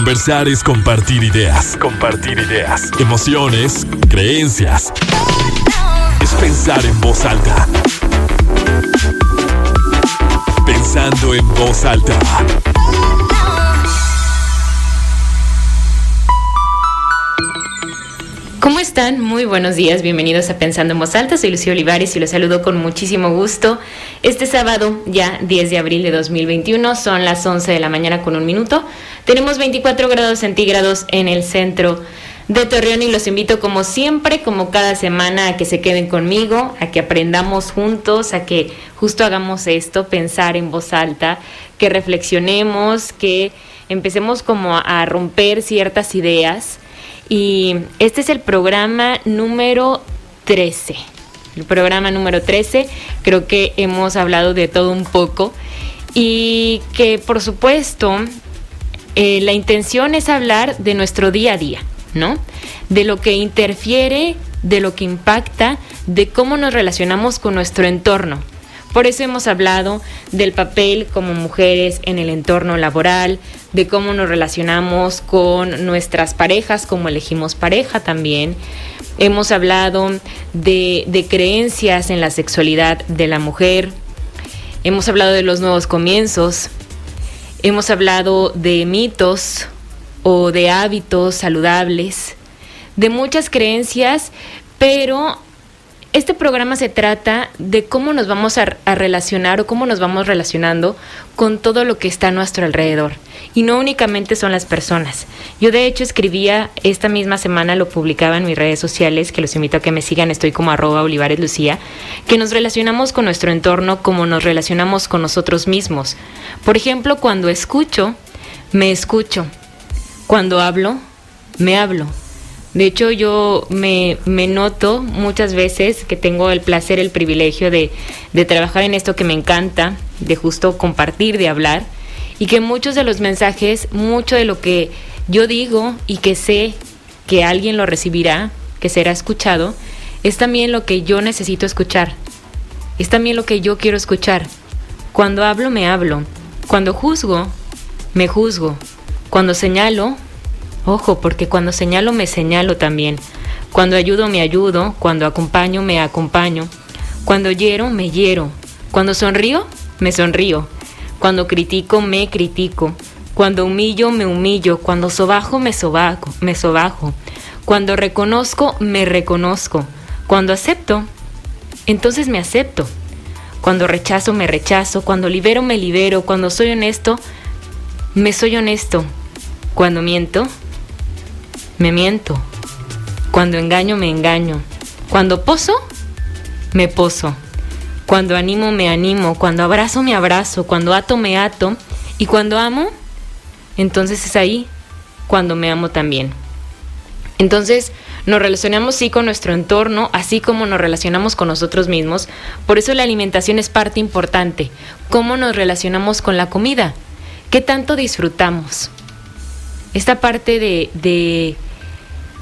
Conversar es compartir ideas. Compartir ideas. Emociones, creencias. Es pensar en voz alta. Pensando en voz alta. ¿Cómo están? Muy buenos días, bienvenidos a Pensando en Voz Alta, soy Lucía Olivares y los saludo con muchísimo gusto. Este sábado, ya 10 de abril de 2021, son las 11 de la mañana con un minuto. Tenemos 24 grados centígrados en el centro de Torreón y los invito como siempre, como cada semana, a que se queden conmigo, a que aprendamos juntos, a que justo hagamos esto, pensar en voz alta, que reflexionemos, que empecemos como a romper ciertas ideas y este es el programa número 13. El programa número 13, creo que hemos hablado de todo un poco y que por supuesto eh, la intención es hablar de nuestro día a día, ¿no? De lo que interfiere, de lo que impacta, de cómo nos relacionamos con nuestro entorno. Por eso hemos hablado del papel como mujeres en el entorno laboral, de cómo nos relacionamos con nuestras parejas, cómo elegimos pareja también. Hemos hablado de, creencias en la sexualidad de la mujer. Hemos hablado de los nuevos comienzos. Hemos hablado de mitos o de hábitos saludables, de muchas creencias, pero este programa se trata de cómo nos vamos a, relacionar o cómo nos vamos relacionando con todo lo que está a nuestro alrededor. Y no únicamente son las personas. Yo de hecho escribía esta misma semana, lo publicaba en mis redes sociales, que los invito a que me sigan, estoy como arroba Olivares Lucía, que nos relacionamos con nuestro entorno como nos relacionamos con nosotros mismos. Por ejemplo, cuando escucho, me escucho. Cuando hablo, me hablo. De hecho, yo me, noto muchas veces que tengo el placer, el privilegio de, de trabajar en esto que me encanta, de justo compartir, de hablar, y que muchos de los mensajes, mucho de lo que yo digo y que sé que alguien lo recibirá, que será escuchado, es también lo que yo necesito escuchar. Es también lo que yo quiero escuchar. Cuando hablo, me hablo. Cuando juzgo, me juzgo. Cuando señalo, Ojo, porque cuando señalo me señalo también. Cuando ayudo me ayudo, cuando acompaño me acompaño. Cuando hiero me hiero. Cuando sonrío me sonrío. Cuando critico me critico. Cuando humillo me humillo. Cuando sobajo me sobajo, me sobajo. Cuando reconozco me reconozco. Cuando acepto, entonces me acepto. Cuando rechazo me rechazo. Cuando libero me libero. Cuando soy honesto, me soy honesto. Cuando miento, me miento. Cuando engaño, me engaño. Cuando poso, me poso. Cuando animo, me animo. Cuando abrazo, me abrazo. Cuando ato, me ato. Y cuando amo, entonces es ahí cuando me amo también. Entonces nos relacionamos sí con nuestro entorno, así como nos relacionamos con nosotros mismos. Por eso la alimentación es parte importante. ¿Cómo nos relacionamos con la comida? ¿Qué tanto disfrutamos? Esta parte de, de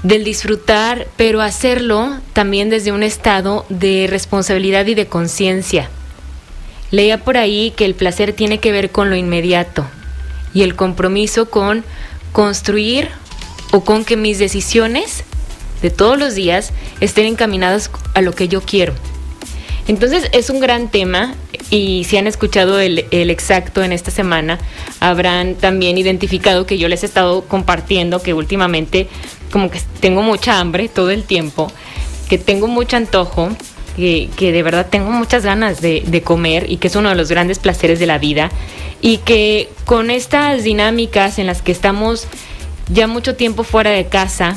del disfrutar, pero hacerlo también desde un estado de responsabilidad y de conciencia. Leía por ahí que el placer tiene que ver con lo inmediato y el compromiso con construir o con que mis decisiones de todos los días estén encaminadas a lo que yo quiero. Entonces es un gran tema y si han escuchado el, exacto en esta semana, habrán también identificado que yo les he estado compartiendo que últimamente como que tengo mucha hambre todo el tiempo, que tengo mucho antojo, que, de verdad tengo muchas ganas de, comer y que es uno de los grandes placeres de la vida. Y que con estas dinámicas en las que estamos ya mucho tiempo fuera de casa,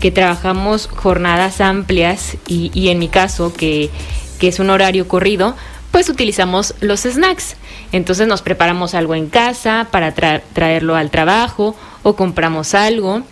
que trabajamos jornadas amplias y en mi caso que, que, es un horario corrido, pues utilizamos los snacks. Entonces nos preparamos algo en casa para traerlo al trabajo o compramos algo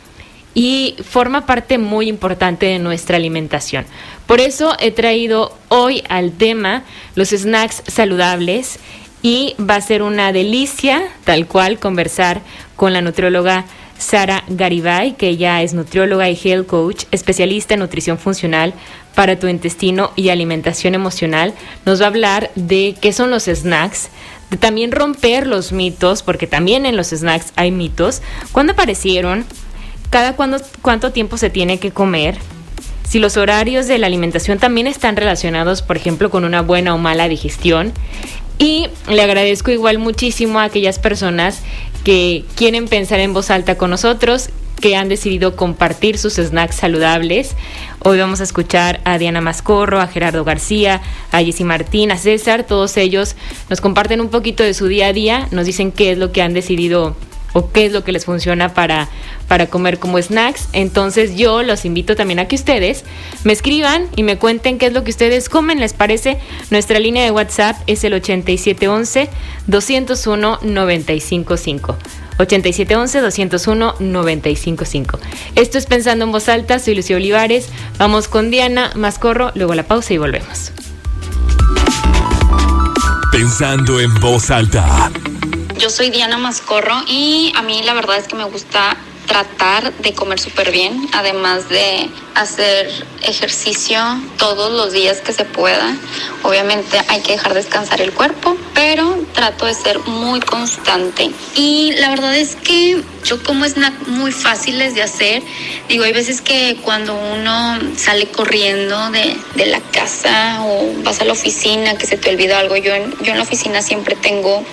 y forma parte muy importante de nuestra alimentación. Por eso he traído hoy al tema los snacks saludables y va a ser una delicia, tal cual, conversar con la nutrióloga Sara Garibay, que ella es nutrióloga y health coach, especialista en nutrición funcional para tu intestino y alimentación emocional. Nos va a hablar de qué son los snacks, de también romper los mitos, porque también en los snacks hay mitos. ¿Cuándo aparecieron? ¿Cada cuánto tiempo se tiene que comer? Si los horarios de la alimentación también están relacionados, por ejemplo, con una buena o mala digestión. Y le agradezco igual muchísimo a aquellas personas que quieren pensar en voz alta con nosotros, que han decidido compartir sus snacks saludables. Hoy vamos a escuchar a Diana Mascorro, a Gerardo García, a Jessy Martín, a César. Todos ellos nos comparten un poquito de su día a día, nos dicen qué es lo que han decidido o qué es lo que les funciona para, para comer como snacks. Entonces yo los invito también a que ustedes me escriban y me cuenten qué es lo que ustedes comen, ¿les parece? Nuestra línea de WhatsApp es el 8711 201 955. 8711-201-955. Esto es Pensando en Voz Alta, soy Lucía Olivares. Vamos con Diana Mascorro, luego la pausa y volvemos. Pensando en Voz Alta. Yo soy Diana Mascorro y a mí la verdad es que me gusta tratar de comer súper bien, además de hacer ejercicio todos los días que se pueda. Obviamente hay que dejar descansar el cuerpo, pero trato de ser muy constante. Y la verdad es que yo como snack muy fáciles de hacer. Digo, hay veces que cuando uno sale corriendo de, de la casa o vas a la oficina que se te olvida algo, yo en, yo en la oficina siempre tengo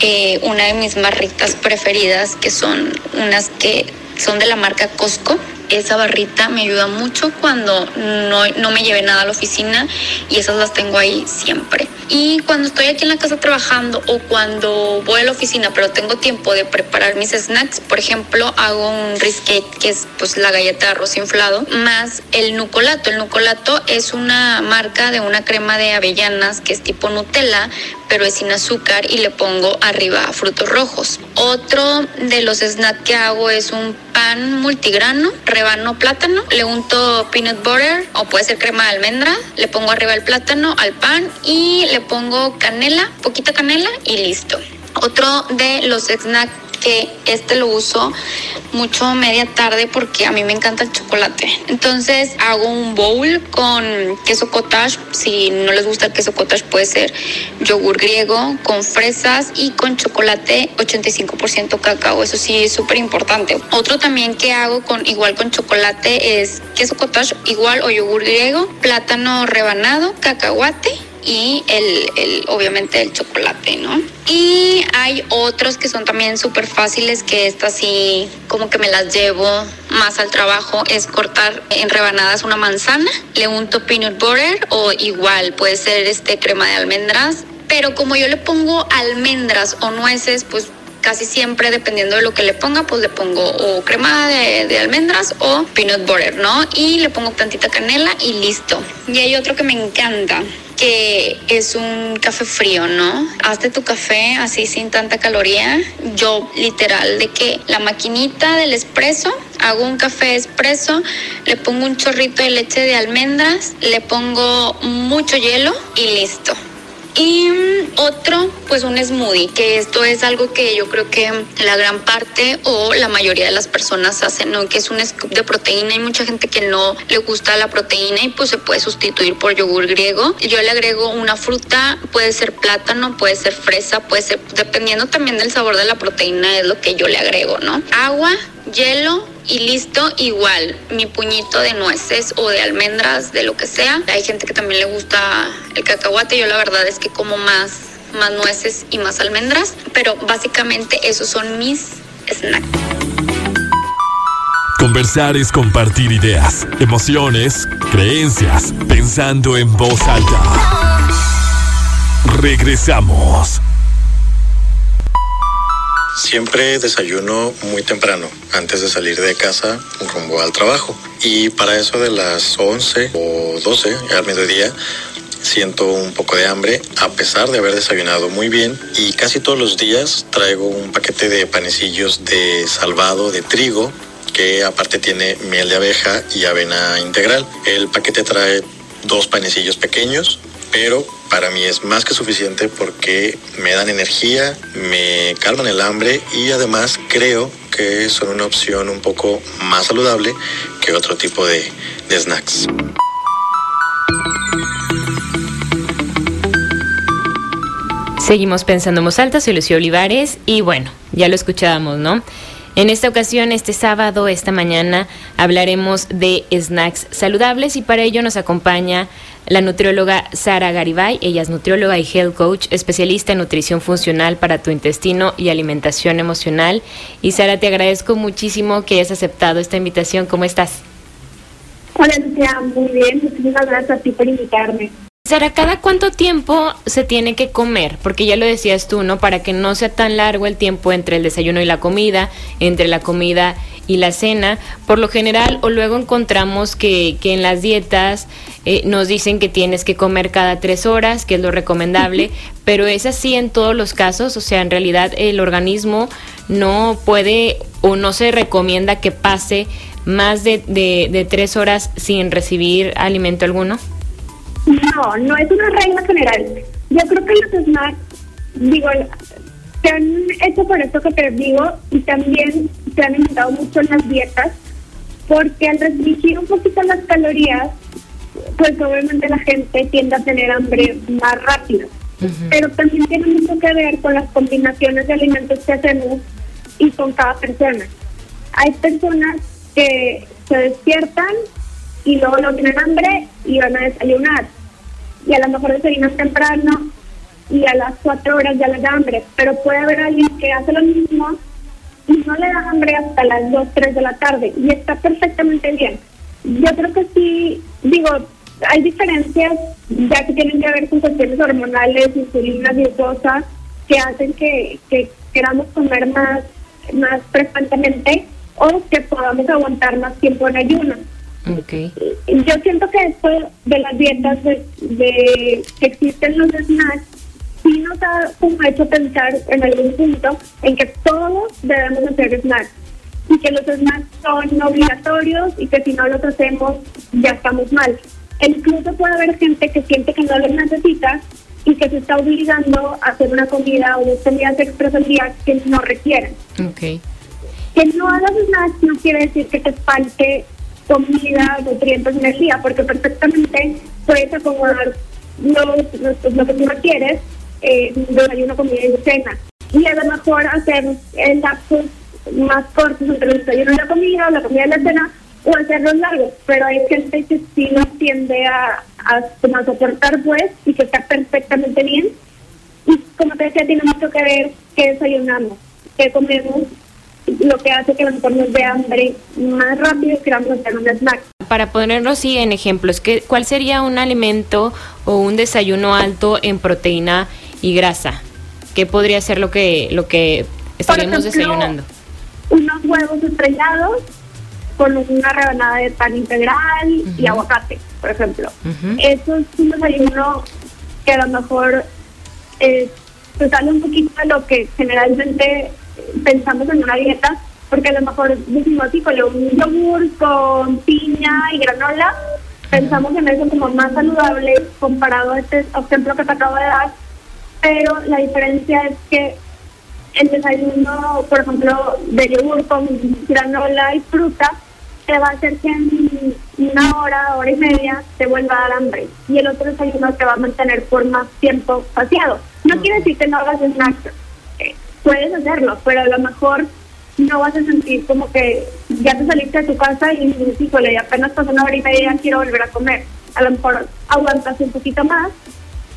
eh, una de mis barritas preferidas que son unas que son de la marca Costco esa barrita me ayuda mucho cuando no, no, me lleve nada a la oficina y esas las tengo ahí siempre. Y cuando estoy aquí en la casa trabajando o cuando voy a la oficina pero tengo tiempo de preparar mis snacks, por ejemplo, hago un risquet que es pues la galleta de arroz inflado más el nucolato. El nucolato es una marca de una crema de avellanas que es tipo Nutella, pero es sin azúcar y le pongo arriba frutos rojos. Otro de los snacks que hago es un pan multigrano rebano plátano, le unto peanut butter o puede ser crema de almendra, le pongo arriba el plátano al pan y le pongo canela, poquita canela y listo. Otro de los snacks que este lo uso mucho media tarde porque a mí me encanta el chocolate. Entonces hago un bowl con queso cottage. Si no les gusta el queso cottage puede ser yogur griego con fresas y con chocolate 85% cacao. Eso sí es súper importante. Otro también que hago con igual con chocolate es queso cottage igual o yogur griego, plátano rebanado, cacahuate y el, el, obviamente el chocolate, ¿no? Y hay otros que son también súper fáciles, que estas sí como que me las llevo más al trabajo, es cortar en rebanadas una manzana, le unto peanut butter o igual puede ser este crema de almendras, pero como yo le pongo almendras o nueces, pues casi siempre dependiendo de lo que le ponga, pues le pongo o crema de, de, almendras o peanut butter, ¿no? Y le pongo tantita canela y listo. Y hay otro que me encanta, que es un café frío, ¿no? Hazte tu café así sin tanta caloría. Yo literal de que la maquinita del espresso, hago un café espresso, le pongo un chorrito de leche de almendras, le pongo mucho hielo y listo. Y otro, pues un smoothie, que esto es algo que yo creo que la gran parte o la mayoría de las personas hacen, ¿no? Que es un scoop de proteína. Hay mucha gente que no le gusta la proteína y pues se puede sustituir por yogur griego. Yo le agrego una fruta, puede ser plátano, puede ser fresa, puede ser, dependiendo también del sabor de la proteína, es lo que yo le agrego, ¿no? Agua, hielo, y listo, igual, mi puñito de nueces o de almendras, de lo que sea. Hay gente que también le gusta el cacahuate, yo la verdad es que como más, más nueces y más almendras, pero básicamente esos son mis snacks. Conversar es compartir ideas, emociones, creencias, pensando en voz alta. Regresamos. Siempre desayuno muy temprano, antes de salir de casa rumbo al trabajo. Y para eso de las 11 o 12 al mediodía, siento un poco de hambre a pesar de haber desayunado muy bien y casi todos los días traigo un paquete de panecillos de salvado de trigo que aparte tiene miel de abeja y avena integral. El paquete trae dos panecillos pequeños, pero para mí es más que suficiente porque me dan energía, me calman el hambre y además creo que son una opción un poco más saludable que otro tipo de, snacks. Seguimos pensando en voz alta, soy Lucio Olivares y bueno, ya lo escuchábamos, ¿no? En esta ocasión, este sábado, esta mañana, hablaremos de snacks saludables y para ello nos acompaña la nutrióloga Sara Garibay. Ella es nutrióloga y health coach, especialista en nutrición funcional para tu intestino y alimentación emocional. Y Sara, te agradezco muchísimo que hayas aceptado esta invitación. ¿Cómo estás? Hola, Lucia. Muy bien. Muchísimas gracias a ti por invitarme. Sara, ¿cada cuánto tiempo se tiene que comer? Porque ya lo decías tú, ¿no? Para que no sea tan largo el tiempo entre el desayuno y la comida, entre la comida y la cena. Por lo general, o luego encontramos que, que en las dietas eh, nos dicen que tienes que comer cada tres horas, que es lo recomendable, pero es así en todos los casos. O sea, en realidad el organismo no puede o no se recomienda que pase más de, de, de tres horas sin recibir alimento alguno. No, no es una regla general. Yo creo que los snacks, digo, se han hecho por esto que te digo y también se han inventado mucho en las dietas, porque al restringir un poquito las calorías, pues obviamente la gente tiende a tener hambre más rápido. Pero también tiene mucho que ver con las combinaciones de alimentos que hacemos y con cada persona. Hay personas que se despiertan y luego no tienen hambre y van a desayunar y a lo mejor desayunas temprano y a las cuatro horas ya le da hambre, pero puede haber alguien que hace lo mismo y no le da hambre hasta las 2, 3 de la tarde y está perfectamente bien. Yo creo que sí, digo, hay diferencias ya que tienen que ver con cuestiones hormonales, insulina, glucosa, que hacen que, que queramos comer más, más frecuentemente o que podamos aguantar más tiempo en ayuno. Okay. Yo siento que esto de las dietas, de, de que existen los snacks, sí nos ha como hecho pensar en algún punto en que todos debemos hacer snacks y que los snacks son obligatorios y que si no los hacemos ya estamos mal. E incluso puede haber gente que siente que no los necesita y que se está obligando a hacer una comida o dos comidas extras al día que no requieren. Okay. Que no hagas snacks no quiere decir que te falte comida, nutrientes, energía, porque perfectamente puedes acomodar lo, lo, lo que tú requieres eh, desayuno, comida y cena. Y a lo mejor hacer el lapsos más cortos entre el desayuno y la comida, la comida y la cena, o hacerlos largos. Pero hay gente que sí no tiende a, a, a soportar, pues, y que está perfectamente bien. Y como te decía, tiene mucho que ver qué desayunamos, qué comemos lo que hace que a lo mejor nos dé hambre más rápido queramos hacer un snack. Para ponerlo así en ejemplos, ¿qué, ¿cuál sería un alimento o un desayuno alto en proteína y grasa? ¿Qué podría ser lo que, lo que estaríamos ejemplo, desayunando? Unos huevos estrellados con una rebanada de pan integral uh -huh. y aguacate, por ejemplo. Uh -huh. Eso es un desayuno que a lo mejor eh, se sale un poquito de lo que generalmente pensamos en una dieta, porque a lo mejor decimos, con un yogur con piña y granola, pensamos en eso como más saludable comparado a este ejemplo que te acabo de dar, pero la diferencia es que el desayuno, por ejemplo, de yogur con granola y fruta, te va a hacer que en una hora, hora y media te vuelva a dar hambre. Y el otro desayuno te va a mantener por más tiempo saciado. No quiere decir que no hagas snacks. Eh, puedes hacerlo, pero a lo mejor no vas a sentir como que ya te saliste de tu casa y dices, híjole, apenas pasó una hora y media quiero volver a comer. A lo mejor aguantas un poquito más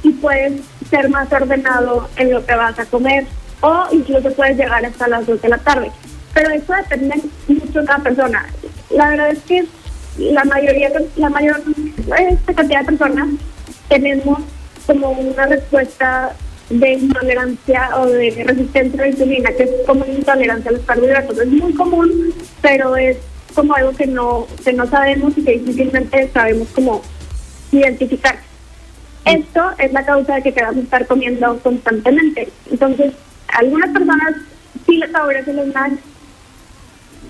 y puedes ser más ordenado en lo que vas a comer o incluso puedes llegar hasta las 2 de la tarde. Pero eso depende mucho de cada persona. La verdad es que la mayoría, la mayor esta cantidad de personas tenemos como una respuesta de intolerancia o de resistencia a la insulina, que es como intolerancia a los carbohidratos. Es muy común, pero es como algo que no, que no sabemos y que difícilmente sabemos cómo identificar. Esto es la causa de que queramos estar comiendo constantemente. Entonces, algunas personas sí les favorece los snacks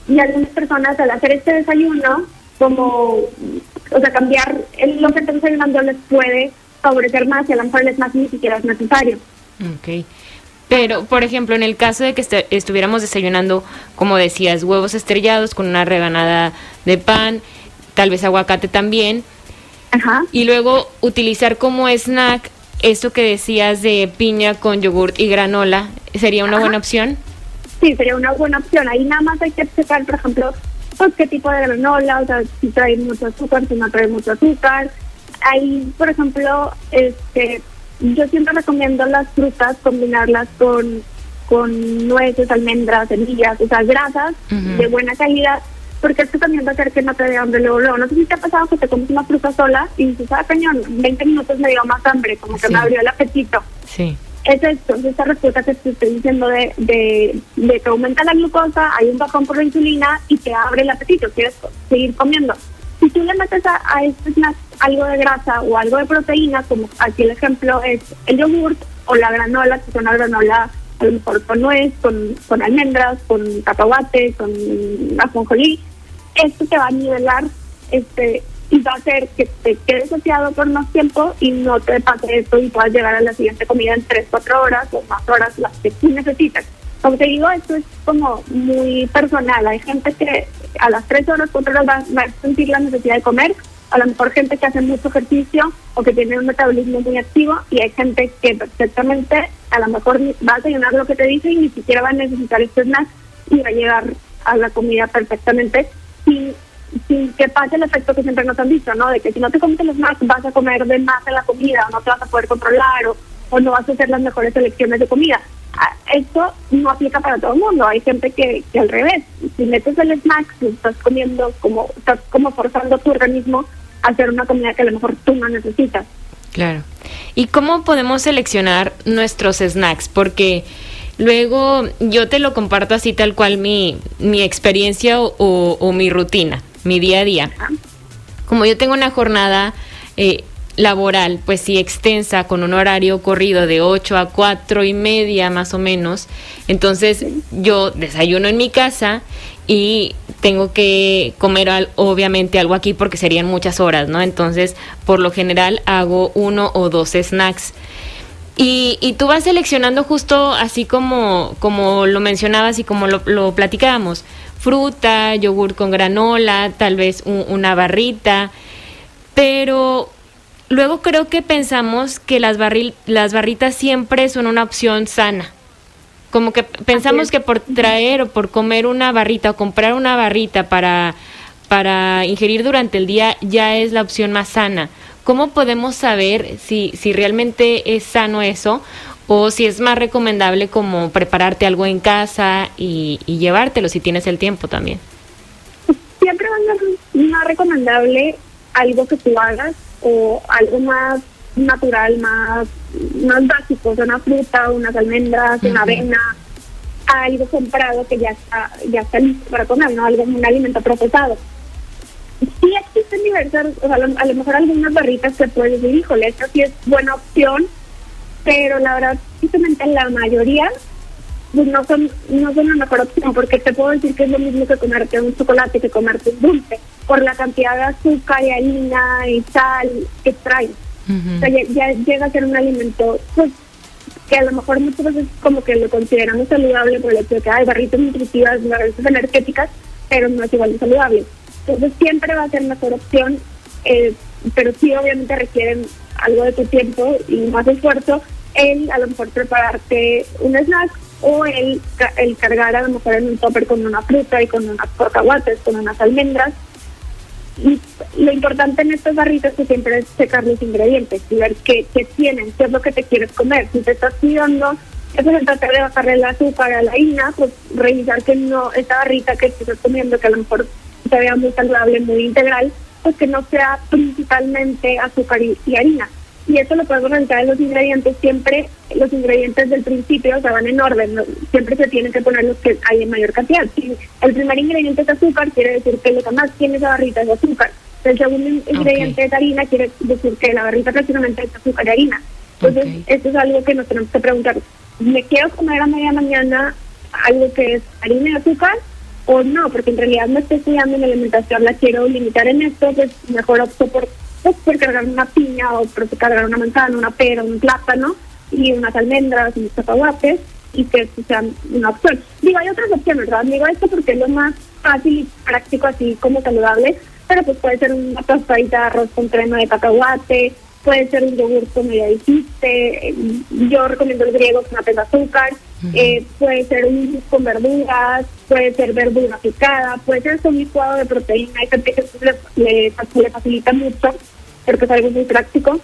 y algunas personas al hacer este desayuno, como, o sea, cambiar lo que están desayunando les puede favorecer más y a lo mejor el snack ni siquiera es necesario. Ok. Pero, por ejemplo, en el caso de que est estuviéramos desayunando, como decías, huevos estrellados con una rebanada de pan, tal vez aguacate también, Ajá. y luego utilizar como snack esto que decías de piña con yogurt y granola, ¿sería una buena opción? Sí, sería una buena opción. Ahí nada más hay que checar, por ejemplo, pues qué tipo de granola, o sea, si trae mucho azúcar, si no trae mucho azúcar. Ahí, por ejemplo, este, yo siempre recomiendo las frutas combinarlas con, con nueces, almendras, semillas, o sea, grasas de buena calidad porque esto también va a hacer que no te dé hambre luego, luego. No sé si te ha pasado que te comes una fruta sola y dices, ah, cañón, 20 minutos me dio más hambre, como que me abrió el apetito. Sí. Es esto, es esta respuesta que te estoy diciendo de, de, de que aumenta la glucosa, hay un bajón por la insulina y te abre el apetito, quieres seguir comiendo. Si tú le metes a, a este snack algo de grasa o algo de proteína, como aquí el ejemplo es el yogurt o la granola, que es una granola a lo mejor con nuez, con, con almendras, con cacahuate, con ajonjolí, esto te va a nivelar este y va a hacer que te quedes saciado por más tiempo y no te pase esto y puedas llegar a la siguiente comida en 3, 4 horas o más horas las que tú necesitas. Como te digo, esto es como muy personal. Hay gente que a las 3 horas, 4 horas va, a sentir la necesidad de comer. A lo mejor gente que hace mucho ejercicio o que tiene un metabolismo muy activo y hay gente que perfectamente a lo mejor va a desayunar lo que te dice y ni siquiera va a necesitar este snack y va a llegar a la comida perfectamente sin, sin que pase el efecto que siempre nos han dicho, ¿no? De que si no te comes los más vas a comer de más en la comida, o no te vas a poder controlar, o, o no vas a hacer las mejores elecciones de comida. Ah, esto no aplica para todo el mundo. Hay gente que, que al revés, si metes el snack, estás comiendo como, estás como forzando tu organismo a hacer una comida que a lo mejor tú no necesitas. Claro. ¿Y cómo podemos seleccionar nuestros snacks? Porque Luego yo te lo comparto así tal cual mi, mi experiencia o, mi rutina, mi día a día. Como yo tengo una jornada eh, laboral, pues sí, extensa, con un horario corrido de 8 a 4 y media más o menos, entonces yo desayuno en mi casa y tengo que comer obviamente algo aquí porque serían muchas horas, ¿no? Entonces, por lo general hago uno o dos snacks. Y, tú vas seleccionando justo así como, como lo mencionabas y como lo platicábamos. Fruta, yogur con granola, tal vez una barrita. Pero luego creo que pensamos que las, las barritas siempre son una opción sana. Como que pensamos que por traer o por comer una barrita o comprar una barrita para, para ingerir durante el día ya es la opción más sana. ¿Cómo podemos saber si, si realmente es sano eso o si es más recomendable como prepararte algo en casa y, llevártelo si tienes el tiempo también? Siempre va a ser más recomendable algo que tú hagas o algo más natural, más, más básico, una fruta, unas almendras, una avena, algo comprado que ya está, ya está listo para comer, no algo, un alimento procesado. Sí existen diversas, o sea, a lo mejor algunas barritas que puedes decir, híjole, esta sí es buena opción, pero la verdad, simplemente la mayoría pues no son no son la mejor opción, porque te puedo decir que es lo mismo que comerte un chocolate que comerte un dulce, por la cantidad de azúcar y harina y sal que trae. O sea, ya, llega a ser un alimento pues, que a lo mejor muchas veces como que lo consideramos saludable por el hecho de que hay barritas nutritivas, barritas energéticas, pero no es igual de saludable. Entonces siempre va a ser mejor opción, eh, pero sí obviamente requieren algo de tu tiempo y más esfuerzo el a lo mejor prepararte un snack o el, el cargar a lo mejor en un topper con una fruta y con unas cacahuates, con unas almendras. Y lo importante en estas barritas que siempre es checar los ingredientes y ver qué, qué tienen, qué es lo que te quieres comer. Si te estás cuidando, eso es tratar de bajarle el azúcar a la harina, pues revisar que no, esta barrita que te estás comiendo, que a lo mejor se vea muy saludable, muy integral, pues que no sea principalmente azúcar y, harina. Y eso lo podemos realizar en los ingredientes. Siempre los ingredientes del principio o se van en orden. Siempre se tienen que poner los que hay en mayor cantidad. Si el primer ingrediente es azúcar, quiere decir que lo que más tiene esa barrita es azúcar. El segundo ingrediente es harina, quiere decir que la barrita prácticamente es azúcar y harina. Entonces, esto es algo que nos tenemos que preguntar. ¿Me quiero comer a media mañana algo que es harina y azúcar? o no, porque en realidad no estoy estudiando en alimentación, la quiero limitar en esto, pues mejor opto por, pues, por cargar una piña o por cargar una manzana, una pera, un plátano y unas almendras y unos cacahuates y que sean una opción. Digo, hay otras opciones, ¿verdad? Digo esto porque es lo más fácil y práctico así como saludable, pero pues puede ser una tostadita de arroz con crema de cacahuate puede ser un yogur como ya dijiste, yo recomiendo el griego no tenga azúcar, eh, puede ser un con verduras, puede ser verdura picada, puede ser un licuado de proteína, hay gente que le, le, facilita mucho porque es algo muy práctico.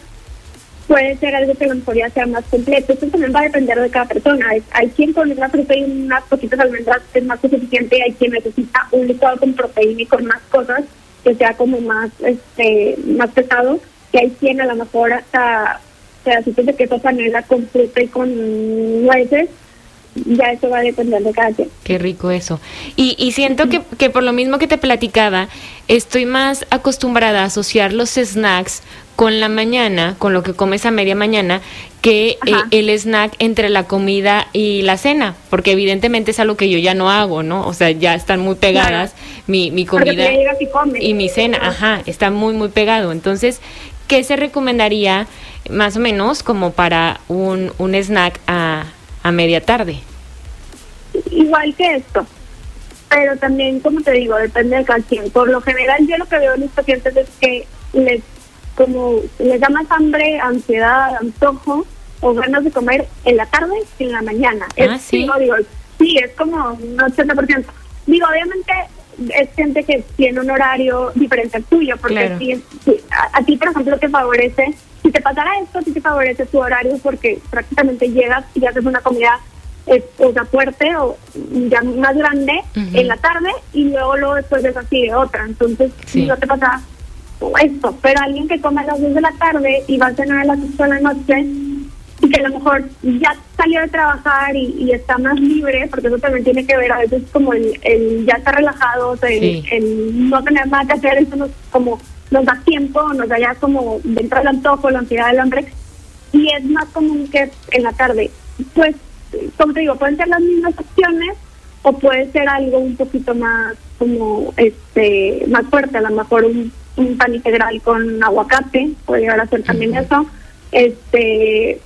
Puede ser algo que a lo mejor ya sea más completo. Esto también va a depender de cada persona. Hay, quien con una proteína y unas poquitas almendras es más que suficiente hay quien necesita un licuado con proteína y con más cosas que sea como más este más pesado que hay quien a lo mejor hasta pedacitos de queso panela con fruta y con nueces ya eso va a depender de cada quien. Qué rico eso. Y, y siento que, que por lo mismo que te platicaba, estoy más acostumbrada a asociar los snacks con la mañana, con lo que comes a media mañana, que eh, el snack entre la comida y la cena, porque evidentemente es algo que yo ya no hago, ¿no? O sea, ya están muy pegadas mi, mi comida y, mi cena, ajá, está muy, muy pegado. Entonces, ¿qué se recomendaría más o menos como para un, un snack a, a media tarde? Igual que esto, pero también, como te digo, depende de cada quien. Por lo general, yo lo que veo en mis pacientes es que les como les da más hambre, ansiedad, antojo o ganas de comer en la tarde que en la mañana. Ah, sí. Digo, sí, es como un 80%. Digo, obviamente es gente que tiene un horario diferente al tuyo, porque a, ti, por ejemplo, te favorece, si te pasara esto, sí te favorece tu horario porque prácticamente llegas y haces una comida eh, o sea, fuerte o ya más grande en la tarde y luego, luego después es así de otra. Entonces, si no te pasa esto, pero alguien que come a las 2 de la tarde y va a cenar a las 8 de la noche y que a lo mejor ya salió de trabajar y, está más libre, porque eso también tiene que ver a veces como el, el ya está relajado, el, no tener nada que hacer, eso nos, como nos da tiempo, nos da ya como dentro del antojo, la ansiedad del hambre, y es más común que en la tarde. Pues, como te digo, pueden ser las mismas opciones o puede ser algo un poquito más como este más fuerte, a lo mejor un un pan integral con aguacate, puede llegar a ser también eso. Este,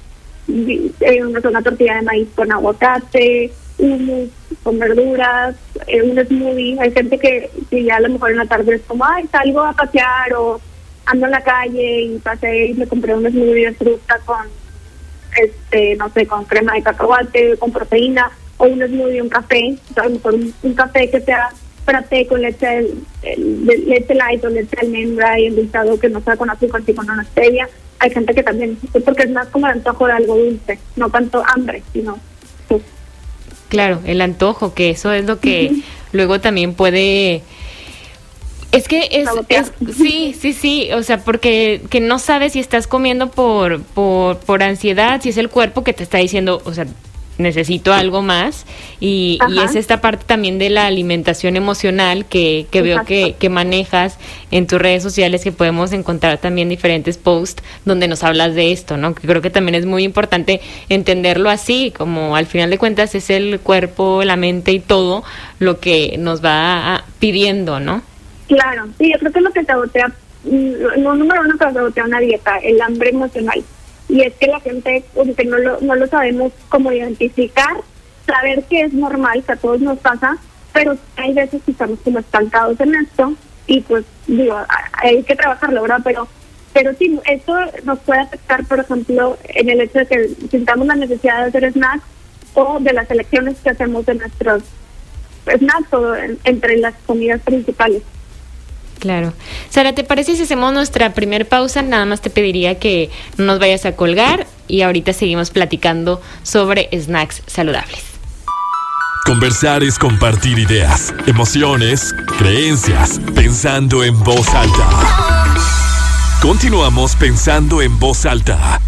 eh, una, tortilla de maíz con aguacate, hummus con verduras, eh, un smoothie. Hay gente que, ya a lo mejor en la tarde es como, ay, salgo a pasear o ando en la calle y pasé y me compré un smoothie de fruta con, este, no sé, con crema de cacahuate, con proteína, o un smoothie, un café, a lo mejor un café que sea té con leche, leche light o leche almendra y endulzado que no sea con azúcar, sino con una stevia. Hay gente que también, porque es más como el antojo de algo dulce, no tanto hambre, sino... Pues. Claro, el antojo, que eso es lo que luego también puede... Es que es, sí, sí, sí, o sea, porque que no sabes si estás comiendo por, por, por ansiedad, si es el cuerpo que te está diciendo, o sea, necesito algo más y, es esta parte también de la alimentación emocional que, que veo que, que, manejas en tus redes sociales que podemos encontrar también diferentes posts donde nos hablas de esto, ¿no? Que creo que también es muy importante entenderlo así, como al final de cuentas es el cuerpo, la mente y todo lo que nos va pidiendo, ¿no? Claro, sí, yo creo que es lo que sabotea, mm, no número uno que sabotea una dieta, el hambre emocional y es que la gente no lo, no lo sabemos cómo identificar, saber que es normal, que a todos nos pasa, pero hay veces que estamos como estancados en esto y pues digo, hay que trabajarlo, ¿verdad? Pero pero sí, esto nos puede afectar, por ejemplo, en el hecho de que sintamos la necesidad de hacer snacks o de las elecciones que hacemos de nuestros snacks o entre las comidas principales. Claro. Sara, ¿te parece si hacemos nuestra primer pausa? Nada más te pediría que no nos vayas a colgar y ahorita seguimos platicando sobre snacks saludables. Conversar es compartir ideas, emociones, creencias, pensando en voz alta. Continuamos pensando en voz alta.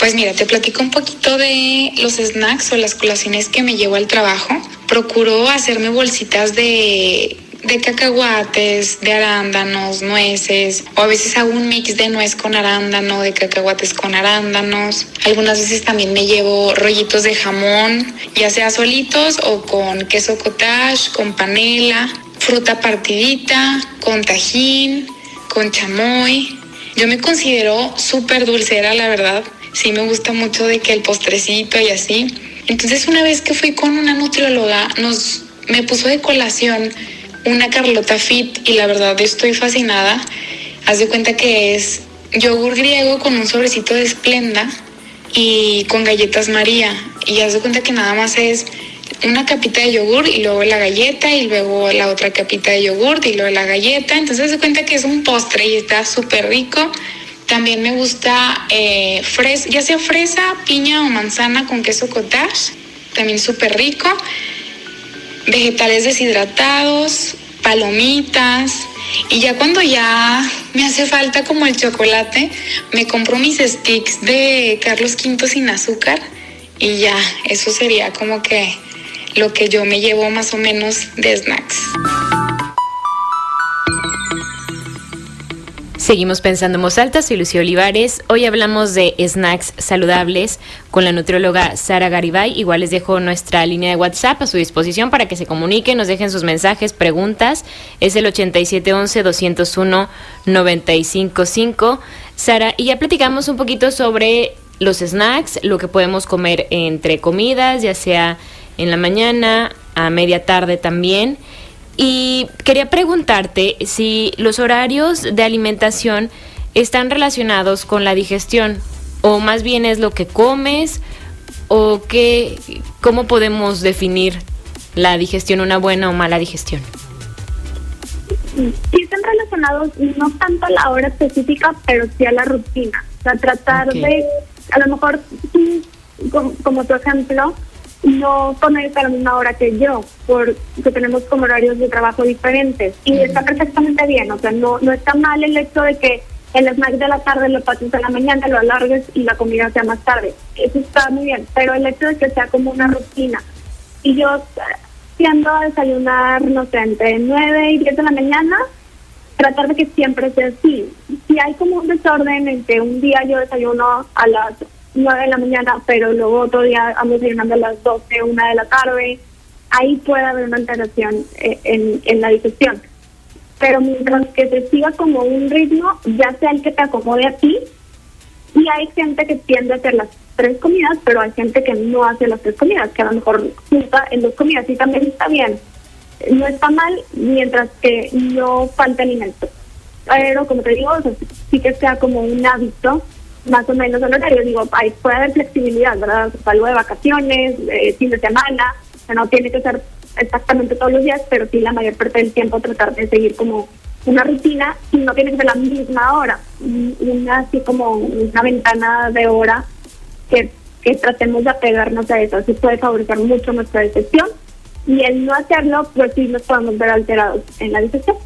Pues mira, te platico un poquito de los snacks o las colaciones que me llevo al trabajo. Procuro hacerme bolsitas de de cacahuates, de arándanos, nueces, o a veces hago un mix de nuez con arándano, de cacahuates con arándanos. Algunas veces también me llevo rollitos de jamón, ya sea solitos o con queso cottage, con panela, fruta partidita, con tajín, con chamoy. Yo me considero súper dulcera, la verdad. Sí me gusta mucho de que el postrecito y así. Entonces una vez que fui con una nutrióloga, nos me puso de colación una Carlota Fit y la verdad estoy fascinada. Haz de cuenta que es yogur griego con un sobrecito de esplenda y con galletas María. Y haz de cuenta que nada más es una capita de yogur y luego la galleta y luego la otra capita de yogur y luego la galleta. Entonces haz de cuenta que es un postre y está súper rico. También me gusta eh, ya sea fresa, piña o manzana con queso cottage. También súper rico. Vegetales deshidratados, palomitas. Y ya cuando ya me hace falta como el chocolate, me compro mis sticks de Carlos V sin azúcar. Y ya, eso sería como que lo que yo me llevo más o menos de snacks. Seguimos pensando en voz alta, soy Lucía Olivares. Hoy hablamos de snacks saludables con la nutrióloga Sara Garibay. Igual les dejo nuestra línea de WhatsApp a su disposición para que se comuniquen, nos dejen sus mensajes, preguntas. Es el 8711-201-955. Sara, y ya platicamos un poquito sobre los snacks, lo que podemos comer entre comidas, ya sea en la mañana, a media tarde también. Y quería preguntarte si los horarios de alimentación están relacionados con la digestión o más bien es lo que comes o qué, cómo podemos definir la digestión, una buena o mala digestión. Sí están relacionados no tanto a la hora específica, pero sí a la rutina. O sea, tratar de, a lo mejor, como, como tu ejemplo, no comer a la misma hora que yo, porque tenemos como horarios de trabajo diferentes. Y está perfectamente bien, o sea, no, no está mal el hecho de que el snack de la tarde lo pases a la mañana, lo alargues y la comida sea más tarde. Eso está muy bien, pero el hecho de que sea como una rutina. Y yo tiendo a desayunar, no sé, entre 9 y 10 de la mañana, tratar de que siempre sea así. Si hay como un desorden en que un día yo desayuno a las 9 de la mañana, pero luego otro día ando desayunando a las 12, 1 de la tarde, ahí puede haber una alteración eh, en, en la digestión. Pero mientras que se siga como un ritmo, ya sea el que te acomode a ti, y hay gente que tiende a hacer las tres comidas, pero hay gente que no hace las tres comidas, que a lo mejor junta en dos comidas y también está bien. No está mal mientras que no falta alimento. Pero como te digo, sí que sea como un hábito más o menos el horario. Digo, ahí puede haber flexibilidad, ¿verdad? algo de vacaciones, fin de semana, no tiene que ser exactamente todos los días, pero sí la mayor parte del tiempo tratar de seguir como una rutina y no tiene que ser la misma hora, una así como una ventana de hora que, que tratemos de apegarnos a eso, así puede favorecer mucho nuestra digestión y el no hacerlo, pues sí nos podemos ver alterados en la digestión.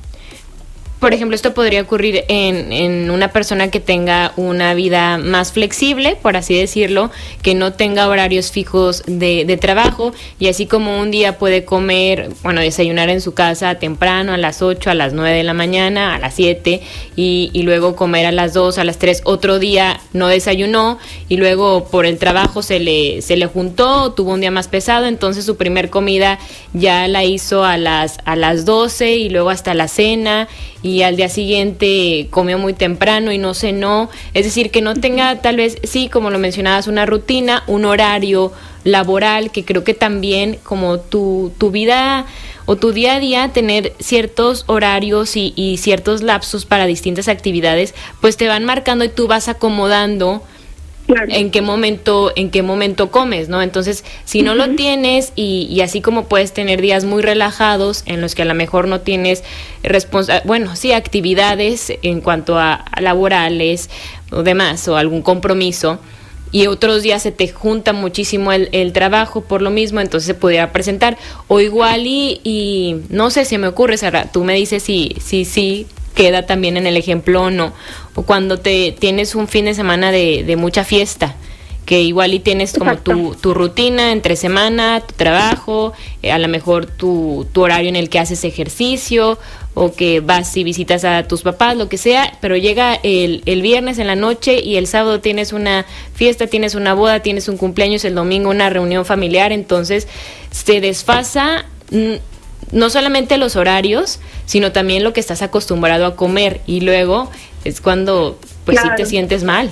Por ejemplo, esto podría ocurrir en, en, una persona que tenga una vida más flexible, por así decirlo, que no tenga horarios fijos de, de, trabajo y así como un día puede comer, bueno, desayunar en su casa temprano, a las 8, a las 9 de la mañana, a las 7 y, luego comer a las 2, a las 3, otro día no desayunó y luego por el trabajo se le, se le juntó, tuvo un día más pesado, entonces su primer comida ya la hizo a las, a las 12 y luego hasta la cena y al día siguiente comió muy temprano y no cenó, es decir, que no tenga tal vez, sí, como lo mencionabas, una rutina, un horario laboral, que creo que también como tu, tu vida o tu día a día, tener ciertos horarios y, y ciertos lapsos para distintas actividades, pues te van marcando y tú vas acomodando en qué momento, en qué momento comes, ¿no? Entonces, si no lo tienes y, y, así como puedes tener días muy relajados en los que a lo mejor no tienes responsa bueno, sí, actividades en cuanto a, laborales o demás, o algún compromiso, y otros días se te junta muchísimo el, el trabajo por lo mismo, entonces se pudiera presentar. O igual y, y no sé, si me ocurre, Sara, tú me dices si, si, sí queda también en el ejemplo o no. O cuando te tienes un fin de semana de, de mucha fiesta, que igual y tienes como tu, tu, rutina entre semana, tu trabajo, eh, a lo mejor tu, tu, horario en el que haces ejercicio o que vas y visitas a tus papás, lo que sea, pero llega el, el viernes en la noche y el sábado tienes una fiesta, tienes una boda, tienes un cumpleaños, el domingo una reunión familiar, entonces se desfasa no solamente los horarios, sino también lo que estás acostumbrado a comer y luego es cuando pues claro. sí te sientes mal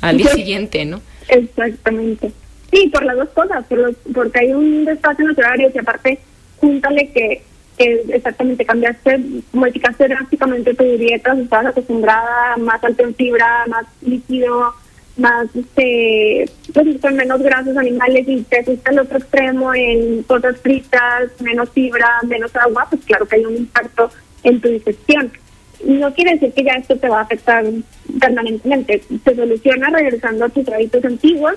al día siguiente, ¿no? Exactamente. Sí, por las dos cosas, por los, porque hay un desfase en los horarios y aparte, júntale que que exactamente cambiaste, modificaste drásticamente tu dieta, estabas acostumbrada más alto en fibra, más líquido, más este pues, con menos grasas animales y te fuiste al otro extremo en cosas fritas, menos fibra, menos agua, pues claro que hay un impacto en tu digestión. No quiere decir que ya esto te va a afectar permanentemente. Se soluciona regresando a tus hábitos antiguos,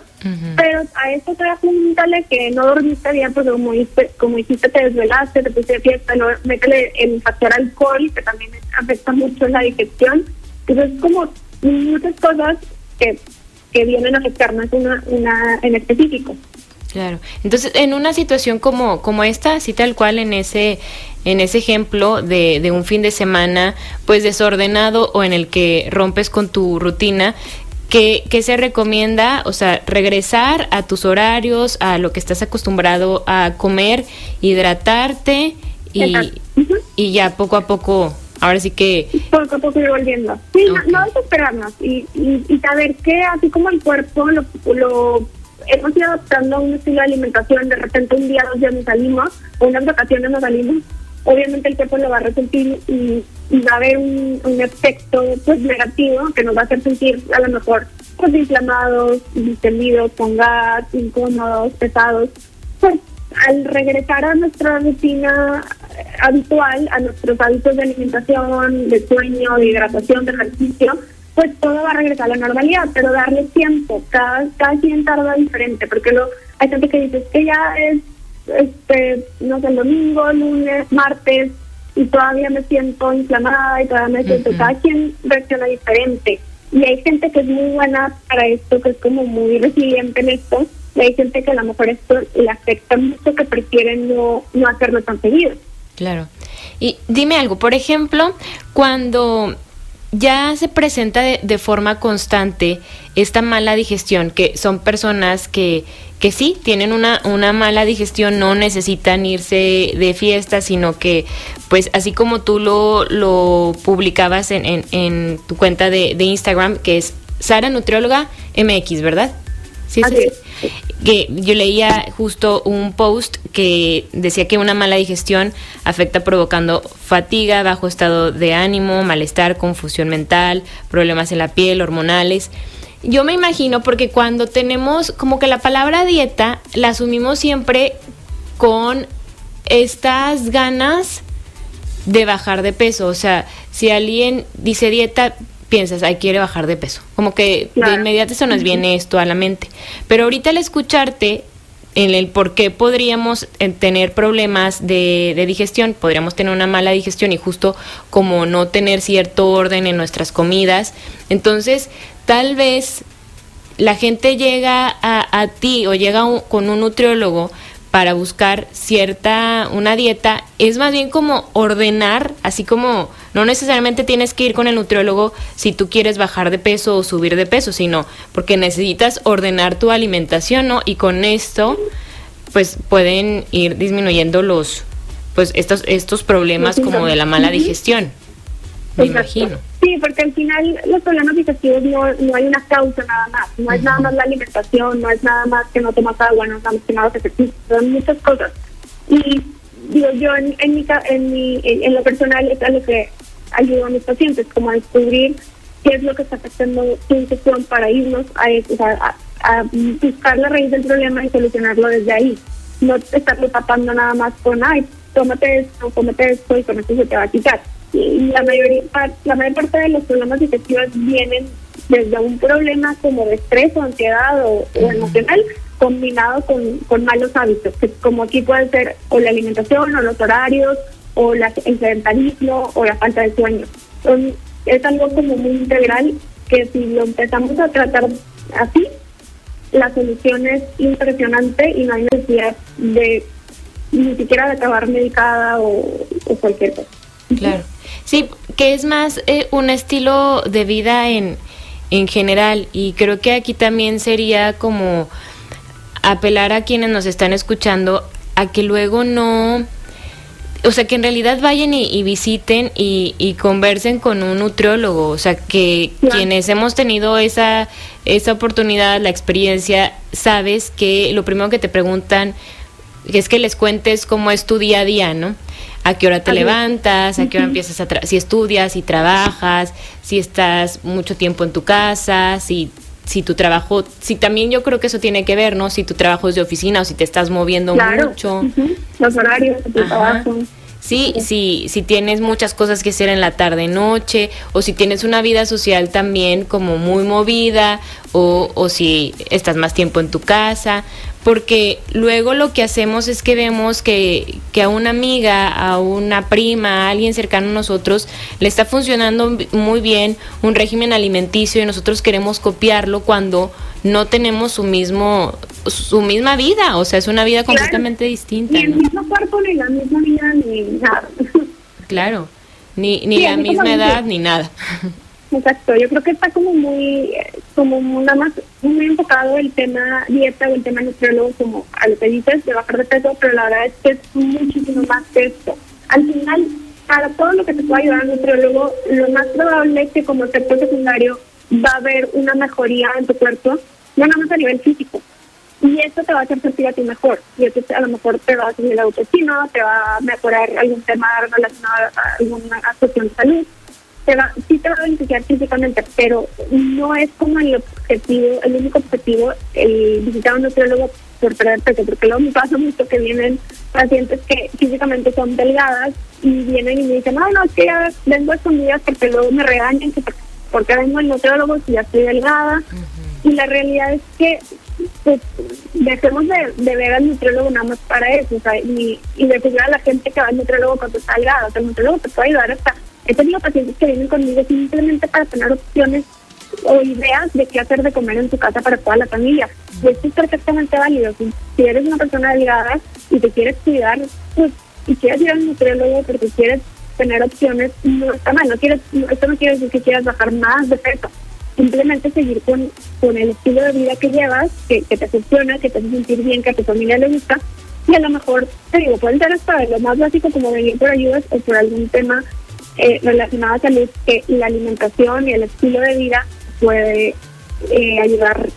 pero a esto te da pregúntale que no dormiste bien, pues como, como dijiste, te desvelaste, te pusiste de fiesta, no, métele el factor alcohol, que también afecta mucho la digestión. Entonces, como muchas cosas que que vienen a afectarnos una, una en específico. Claro. Entonces, en una situación como, como esta, así tal cual en ese, en ese ejemplo de, de un fin de semana, pues desordenado o en el que rompes con tu rutina, ¿Qué, ¿Qué, se recomienda? O sea, regresar a tus horarios, a lo que estás acostumbrado a comer, hidratarte y, y ya poco a poco ahora sí que... Poco a poco ir volviendo. Sí, no, desesperarnos y, y, saber que así como el cuerpo lo, lo hemos ido adaptando a un estilo de alimentación, de repente un día, dos días nos salimos, o unas vacaciones nos salimos, obviamente el cuerpo lo va a resentir y, va a haber un, un, efecto pues negativo que nos va a hacer sentir a lo mejor pues inflamados, distendidos, con gas, incómodos, pesados. Pues al regresar a nuestra rutina habitual, a nuestros hábitos de alimentación, de sueño, de hidratación, de ejercicio, pues todo va a regresar a la normalidad, pero darle tiempo, cada, cada quien tarda diferente, porque lo, hay gente que dice que ya es, este, no sé, el domingo, lunes, martes, y todavía me siento inflamada y todavía me siento, cada quien reacciona diferente. Y hay gente que es muy buena para esto, que es como muy resiliente en esto, y hay gente que a lo mejor esto le afecta mucho, que prefieren no, no hacerlo tan seguido. Claro. Y dime algo, por ejemplo, cuando ya se presenta de, forma constante esta mala digestión, que son personas que, que sí tienen una, una mala digestión, no necesitan irse de fiesta, sino que, pues así como tú lo, lo publicabas en, en, en tu cuenta de, de Instagram, que es Sara Nutrióloga MX, ¿verdad? Sí, sí, Que yo leía justo un post que decía que una mala digestión afecta provocando fatiga, bajo estado de ánimo, malestar, confusión mental, problemas en la piel, hormonales. Yo me imagino porque cuando tenemos como que la palabra dieta la asumimos siempre con estas ganas de bajar de peso. O sea, si alguien dice dieta, piensas, ay, quiere bajar de peso. Como que de inmediato se nos viene esto a la mente. Pero ahorita al escucharte en el por qué podríamos eh, tener problemas de, de, digestión, podríamos tener una mala digestión y justo como no tener cierto orden en nuestras comidas, entonces tal vez la gente llega a, a ti o llega con un nutriólogo para buscar cierta, una dieta, es más bien como ordenar, así como no necesariamente tienes que ir con el nutriólogo si tú quieres bajar de peso o subir de peso, sino porque necesitas ordenar tu alimentación, ¿no? Y con esto, pues pueden ir disminuyendo los, pues estos, estos problemas como de la mala digestión, me imagino. Sí, porque al final los problemas digestivos no, no hay una causa nada más, no es nada más la alimentación, no es nada más que no tomas agua, no es nada más que no haces ejercicio, son muchas cosas. Y digo, yo en, en, mi, en, mi, en, lo personal es a lo que ayudo a mis pacientes, como a descubrir qué es lo que está afectando su digestión para irnos a, a, a, buscar la raíz del problema y solucionarlo desde ahí. No estarlo tapando nada más con, ay, tómate esto, tómate esto y con esto se te va a quitar la mayoría la mayor parte de los problemas digestivos vienen desde un problema como de estrés o ansiedad o, emocional combinado con, con, malos hábitos, que como aquí puede ser o la alimentación o los horarios o la, el sedentarismo o la falta de sueño. es algo como muy integral que si lo empezamos a tratar así, la solución es impresionante y no hay necesidad de ni siquiera de acabar medicada o, o cualquier cosa. Claro. Sí, que es más eh, un estilo de vida en, en general y creo que aquí también sería como apelar a quienes nos están escuchando a que luego no, o sea, que en realidad vayan y, visiten y, y, conversen con un nutriólogo, o sea, que quienes hemos tenido esa, esa oportunidad, la experiencia, sabes que lo primero que te preguntan es que les cuentes cómo es tu día a día, ¿no? a qué hora te levantas, a qué hora empiezas a si estudias, si trabajas, si estás mucho tiempo en tu casa, si si tu trabajo, si también yo creo que eso tiene que ver, ¿no? Si tu trabajo es de oficina o si te estás moviendo mucho. Los horarios de tu trabajo. Sí, sí, si tienes muchas cosas que hacer en la tarde noche o si tienes una vida social también como muy movida o, o si estás más tiempo en tu casa, porque luego lo que hacemos es que vemos que, que, a una amiga, a una prima, a alguien cercano a nosotros, le está funcionando muy bien un régimen alimenticio y nosotros queremos copiarlo cuando no tenemos su mismo su misma vida, o sea, es una vida completamente distinta. Ni el mismo cuerpo, ni la misma vida, ni nada. Claro, ni, ni la misma edad, ni nada. Exacto, yo creo que está como muy, como nada más muy enfocado el tema dieta o el tema nutriólogo como a lo que dices de bajar de peso, pero la verdad es que es muchísimo más que esto. Al final, para todo lo que te pueda ayudar el nutriólogo, lo más probable es que como efecto secundario va a haber una mejoría en tu cuerpo, no nada más a nivel físico. Y eso te va a hacer sentir a ti mejor. Y eso a lo mejor te va a subir la autoestima, te va a mejorar algún tema relacionado a alguna cuestión de salud te va, sí te va a beneficiar físicamente, pero no es como el objetivo, el único objetivo, el visitar a un nutriólogo por perder peso, porque luego me pasa mucho que vienen pacientes que físicamente son delgadas y vienen y me dicen, no, no, es que ya vengo escondidas porque luego me regañan, porque vengo al nutriólogo si ya estoy delgada. Y la realidad es que pues dejemos de, de, ver al nutriólogo nada más para eso, o sea, y, y de a la gente que va al nutriólogo cuando está delgada, o sea, el nutriólogo te puede ayudar hasta He tenido pacientes que vienen conmigo simplemente para tener opciones o ideas de qué hacer de comer en tu casa para toda la familia. Y esto es perfectamente válido. Si, eres una persona delgada y te quieres cuidar, pues, y quieres ir al nutriólogo porque quieres tener opciones, no está mal. No quieres, esto no quiere decir que quieras bajar más de peso. Simplemente seguir con, con el estilo de vida que llevas, que, que te funciona, que te hace sentir bien, que a tu familia le gusta. Y a lo mejor, te digo, pueden ser hasta lo más básico como venir por ayudas o por algún tema eh, relacionada a salud que la alimentación y el estilo de vida puede eh, ayudar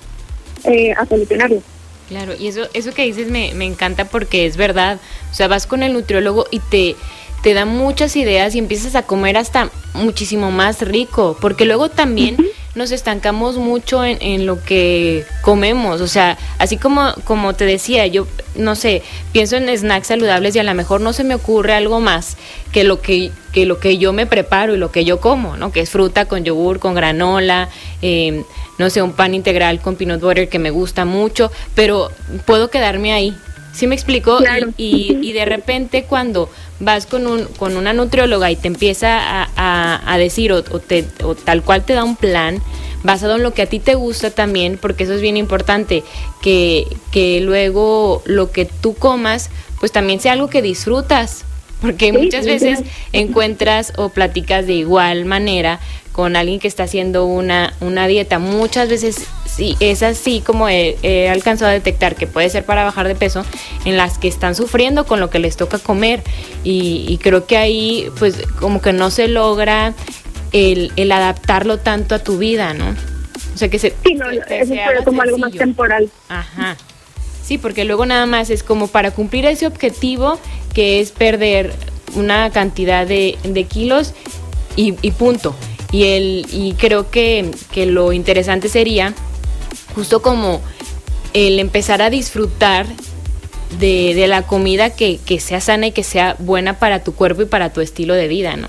eh, a solucionarlo. Claro, y eso, eso que dices me, me encanta porque es verdad. O sea, vas con el nutriólogo y te, te da muchas ideas y empiezas a comer hasta muchísimo más rico, porque luego también nos estancamos mucho en, en, lo que comemos, o sea, así como, como te decía, yo no sé, pienso en snacks saludables y a lo mejor no se me ocurre algo más que lo que, que lo que yo me preparo y lo que yo como, ¿no? Que es fruta con yogur, con granola, eh, no sé, un pan integral con peanut butter que me gusta mucho, pero puedo quedarme ahí, ¿Sí me explico? Y, y, de repente cuando vas con, un, con una nutrióloga y te empieza a, a, decir o, te, o tal cual te da un plan basado en lo que a ti te gusta también, porque eso es bien importante, que, que luego lo que tú comas pues también sea algo que disfrutas, porque muchas veces encuentras o platicas de igual manera con alguien que está haciendo una, una dieta. Muchas veces sí, es así como he, alcanzado a detectar que puede ser para bajar de peso, en las que están sufriendo con lo que les toca comer. Y, creo que ahí pues como que no se logra el, el, adaptarlo tanto a tu vida, ¿no? O sea que se... Sí, no, eso fue como algo más temporal. Ajá. Sí, porque luego nada más es como para cumplir ese objetivo que es perder una cantidad de, de kilos y, y punto. Y, el, y creo que, que lo interesante sería justo como el empezar a disfrutar de, de la comida que, que, sea sana y que sea buena para tu cuerpo y para tu estilo de vida, ¿no?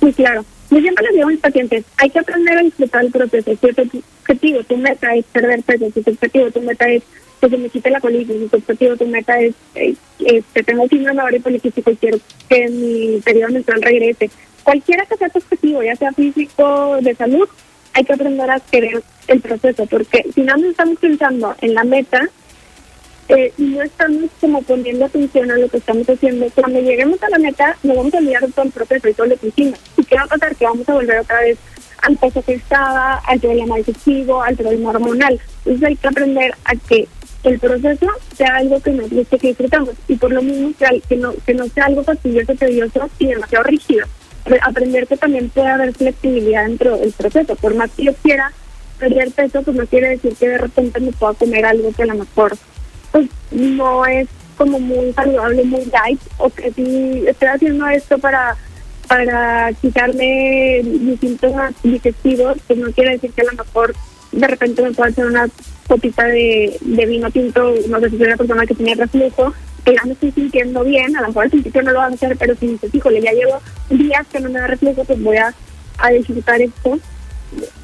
Sí, claro. Yo siempre les digo a mis pacientes, hay que aprender a disfrutar el proceso. Si tu objetivo, tu meta es perder peso, si tu objetivo, tu meta es que se me quite la colitis, si tu objetivo, tu meta es, eh, que tengo síndrome ovario poliquístico y quiero que mi periodo menstrual regrese, cualquiera que sea tu objetivo, ya sea físico, de salud, hay que aprender a querer el proceso, porque si no nos estamos pensando en la meta, eh, no estamos como poniendo atención a lo que estamos haciendo. Cuando lleguemos a la meta, nos vamos a olvidar de todo el proceso y todo lo que hicimos. ¿Y qué va a pasar? Que vamos a volver otra vez al peso que estaba, al problema digestivo, al problema hormonal. Entonces hay que aprender a que el proceso sea algo que nos guste, que disfrutamos. Y por lo mismo, que, no, que no sea algo fastidioso, tedioso y demasiado rígido aprender que también puede haber flexibilidad dentro del proceso. Por más que yo quiera perder peso, pues no quiere decir que de repente me pueda comer algo que a lo mejor pues no es como muy saludable, muy light, o que si estoy haciendo esto para para quitarme mis síntomas digestivos, pues no quiere decir que a lo mejor de repente me pueda hacer una copita de, vino tinto, no sé si soy una persona que tiene reflujo, que ya me estoy sintiendo bien, a lo mejor al principio no lo van a hacer, pero si dices, híjole, ya llevo días que no me da reflujo, pues voy a, a disfrutar esto.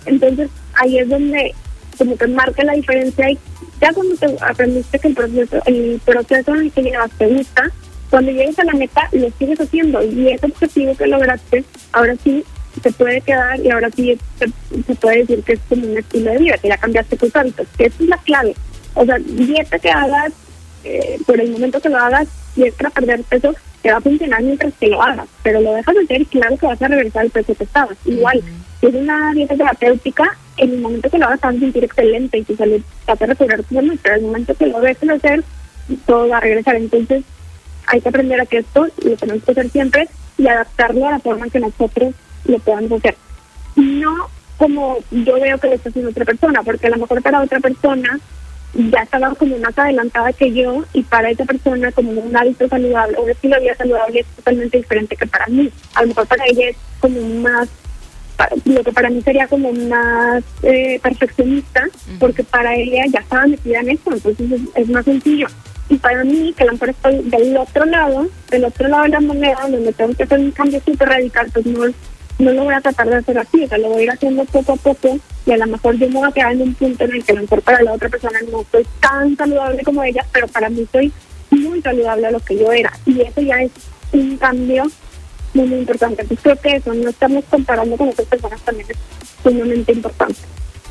Entonces ahí es donde como que marca la diferencia y ya cuando te aprendiste que el proceso, el proceso en el que llevas te gusta, cuando llegues a la meta lo sigues haciendo y ese objetivo que lograste, ahora sí se puede quedar y ahora sí se, puede decir que es como un estilo de vida, que ya cambiaste tus hábitos, que esa es la clave. O sea, dieta que hagas, eh, por el momento que lo hagas, y es para perder peso, te va a funcionar mientras que lo hagas, pero lo dejas de hacer y claro que vas a regresar al peso que estabas. Igual, si es una dieta terapéutica, en el momento que lo hagas vas a sentir excelente y tu salud va a recuperar tu salud, pero en el momento que lo dejes de hacer, todo va a regresar. Entonces, hay que aprender a que esto lo tenemos que hacer siempre y adaptarlo a la forma en que nosotros lo podamos hacer. No como yo veo que lo está haciendo otra persona, porque a lo mejor para otra persona ya estaba como más adelantada que yo y para esa persona como un hábito saludable, un estilo de vida saludable es totalmente diferente que para mí. A lo mejor para ella es como más, lo que para mí sería como más eh, perfeccionista, porque para ella ya estaba metida en esto, entonces es, más sencillo. Y para mí, que a lo mejor estoy del otro lado, del otro lado de la moneda, donde tengo que hacer un cambio súper radical, pues no no lo voy a tratar de hacer así, o sea, lo voy a ir haciendo poco a poco y a lo mejor yo me voy a quedar en un punto en el que a lo mejor para la otra persona no soy tan saludable como ella, pero para mí soy muy saludable a lo que yo era y eso ya es un cambio muy, muy importante. Entonces creo que eso, no estamos comparando con otras personas también es sumamente importante.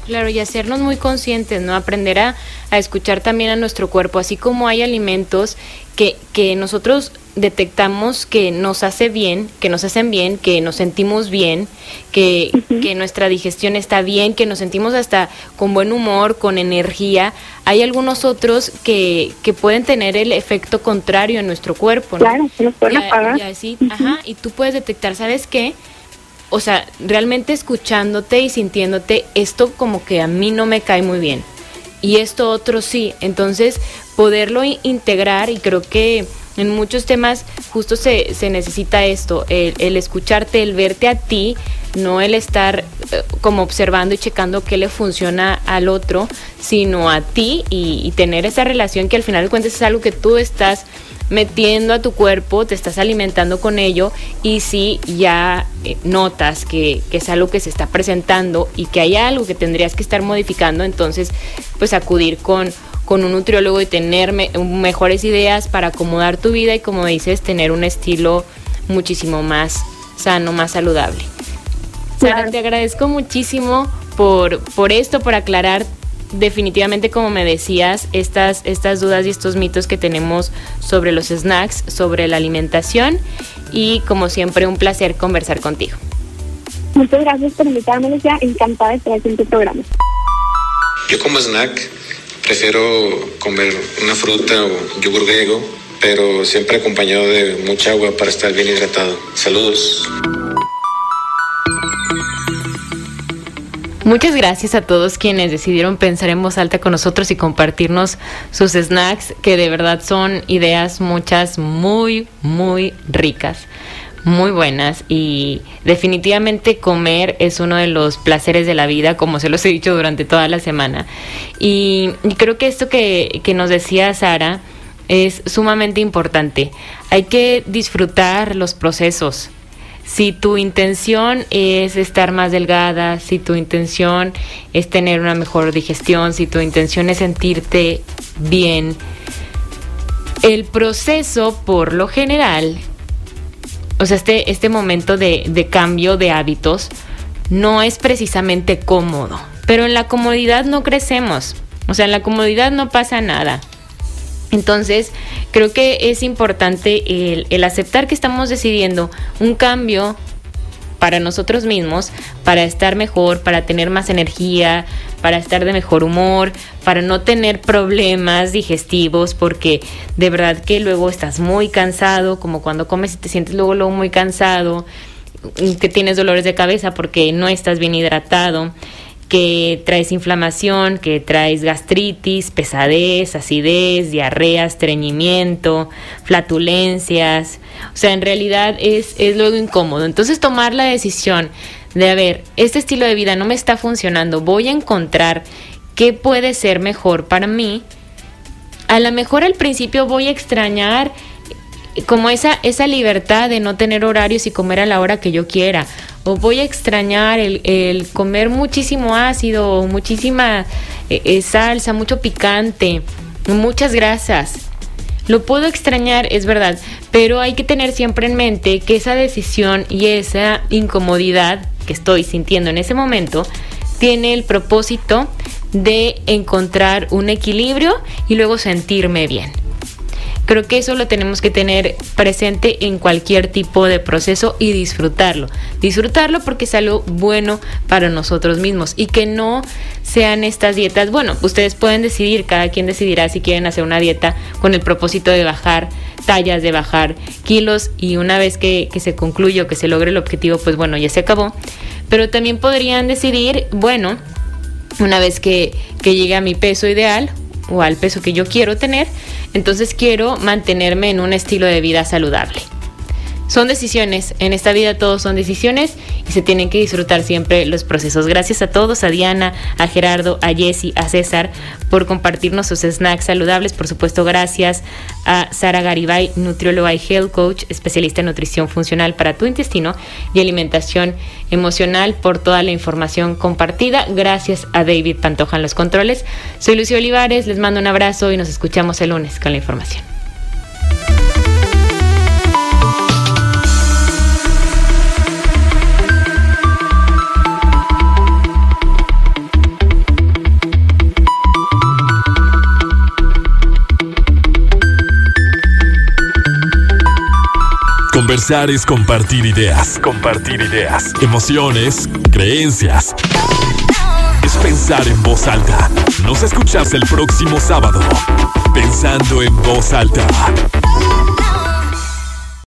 Claro, y hacernos muy conscientes, ¿no? Aprender a, a, escuchar también a nuestro cuerpo, así como hay alimentos que, que nosotros detectamos que nos hace bien, que nos hacen bien, que nos sentimos bien, que, que, nuestra digestión está bien, que nos sentimos hasta con buen humor, con energía, hay algunos otros que, que pueden tener el efecto contrario en nuestro cuerpo. ¿no? Claro, se pueden apagar. Y, así, ajá, y tú puedes detectar, ¿sabes qué? O sea, realmente escuchándote y sintiéndote, esto como que a mí no me cae muy bien. Y esto otro sí. Entonces, poderlo integrar y creo que en muchos temas justo se, se necesita esto, el, escucharte, el verte a ti, no el estar eh, como observando y checando qué le funciona al otro, sino a ti y, tener esa relación que al final de cuentas es algo que tú estás metiendo a tu cuerpo, te estás alimentando con ello y si ya eh, notas que, que, es algo que se está presentando y que hay algo que tendrías que estar modificando, entonces pues acudir con con un nutriólogo y tener mejores ideas para acomodar tu vida y como dices, tener un estilo muchísimo más sano, más saludable. Sara, te agradezco muchísimo por, por esto, por aclarar definitivamente, como me decías, estas, estas dudas y estos mitos que tenemos sobre los snacks, sobre la alimentación y como siempre un placer conversar contigo. Muchas gracias por invitarme, Lucía. Encantada de estar en tu programa. Yo como snack Prefiero comer una fruta o yogur griego, pero siempre acompañado de mucha agua para estar bien hidratado. Saludos. Muchas gracias a todos quienes decidieron pensar en voz alta con nosotros y compartirnos sus snacks, que de verdad son ideas muchas muy, muy ricas muy buenas y definitivamente comer es uno de los placeres de la vida, como se los he dicho durante toda la semana. Y, creo que esto que, que nos decía Sara es sumamente importante. Hay que disfrutar los procesos. Si tu intención es estar más delgada, si tu intención es tener una mejor digestión, si tu intención es sentirte bien, el proceso por lo general o sea, este, este momento de, de cambio de hábitos no es precisamente cómodo, pero en la comodidad no crecemos, o sea, en la comodidad no pasa nada. Entonces, creo que es importante el, el, aceptar que estamos decidiendo un cambio para nosotros mismos, para estar mejor, para tener más energía, para estar de mejor humor, para no tener problemas digestivos, porque de verdad que luego estás muy cansado, como cuando comes y te sientes luego, luego muy cansado, que tienes dolores de cabeza porque no estás bien hidratado que traes inflamación, que traes gastritis, pesadez, acidez, diarrea, estreñimiento, flatulencias. O sea, en realidad es, es luego incómodo. Entonces tomar la decisión de, a ver, este estilo de vida no me está funcionando, voy a encontrar qué puede ser mejor para mí. A lo mejor al principio voy a extrañar como esa, esa libertad de no tener horarios y comer a la hora que yo quiera. O voy a extrañar el, comer muchísimo ácido, muchísima eh, eh, salsa, mucho picante, muchas grasas. Lo puedo extrañar, es verdad, pero hay que tener siempre en mente que esa decisión y esa incomodidad que estoy sintiendo en ese momento tiene el propósito de encontrar un equilibrio y luego sentirme bien. Creo que eso lo tenemos que tener presente en cualquier tipo de proceso y disfrutarlo. Disfrutarlo porque es algo bueno para nosotros mismos y que no sean estas dietas. Bueno, ustedes pueden decidir, cada quien decidirá si quieren hacer una dieta con el propósito de bajar tallas, de bajar kilos y una vez que, se concluye o que se logre el objetivo, pues bueno, ya se acabó. Pero también podrían decidir, bueno, una vez que, que llegue a mi peso ideal o al peso que yo quiero tener, entonces quiero mantenerme en un estilo de vida saludable. Son decisiones, en esta vida todos son decisiones y se tienen que disfrutar siempre los procesos. Gracias a todos, a Diana, a Gerardo, a Jesse, a César por compartirnos sus snacks saludables. Por supuesto, gracias a Sara Garibay, nutrióloga y health coach, especialista en nutrición funcional para tu intestino y alimentación emocional por toda la información compartida. Gracias a David Pantoja en los controles. Soy Lucio Olivares, les mando un abrazo y nos escuchamos el lunes con la información. Conversar es compartir ideas. Compartir ideas. Emociones, creencias. Es pensar en voz alta. Nos escuchas el próximo sábado. Pensando en voz alta.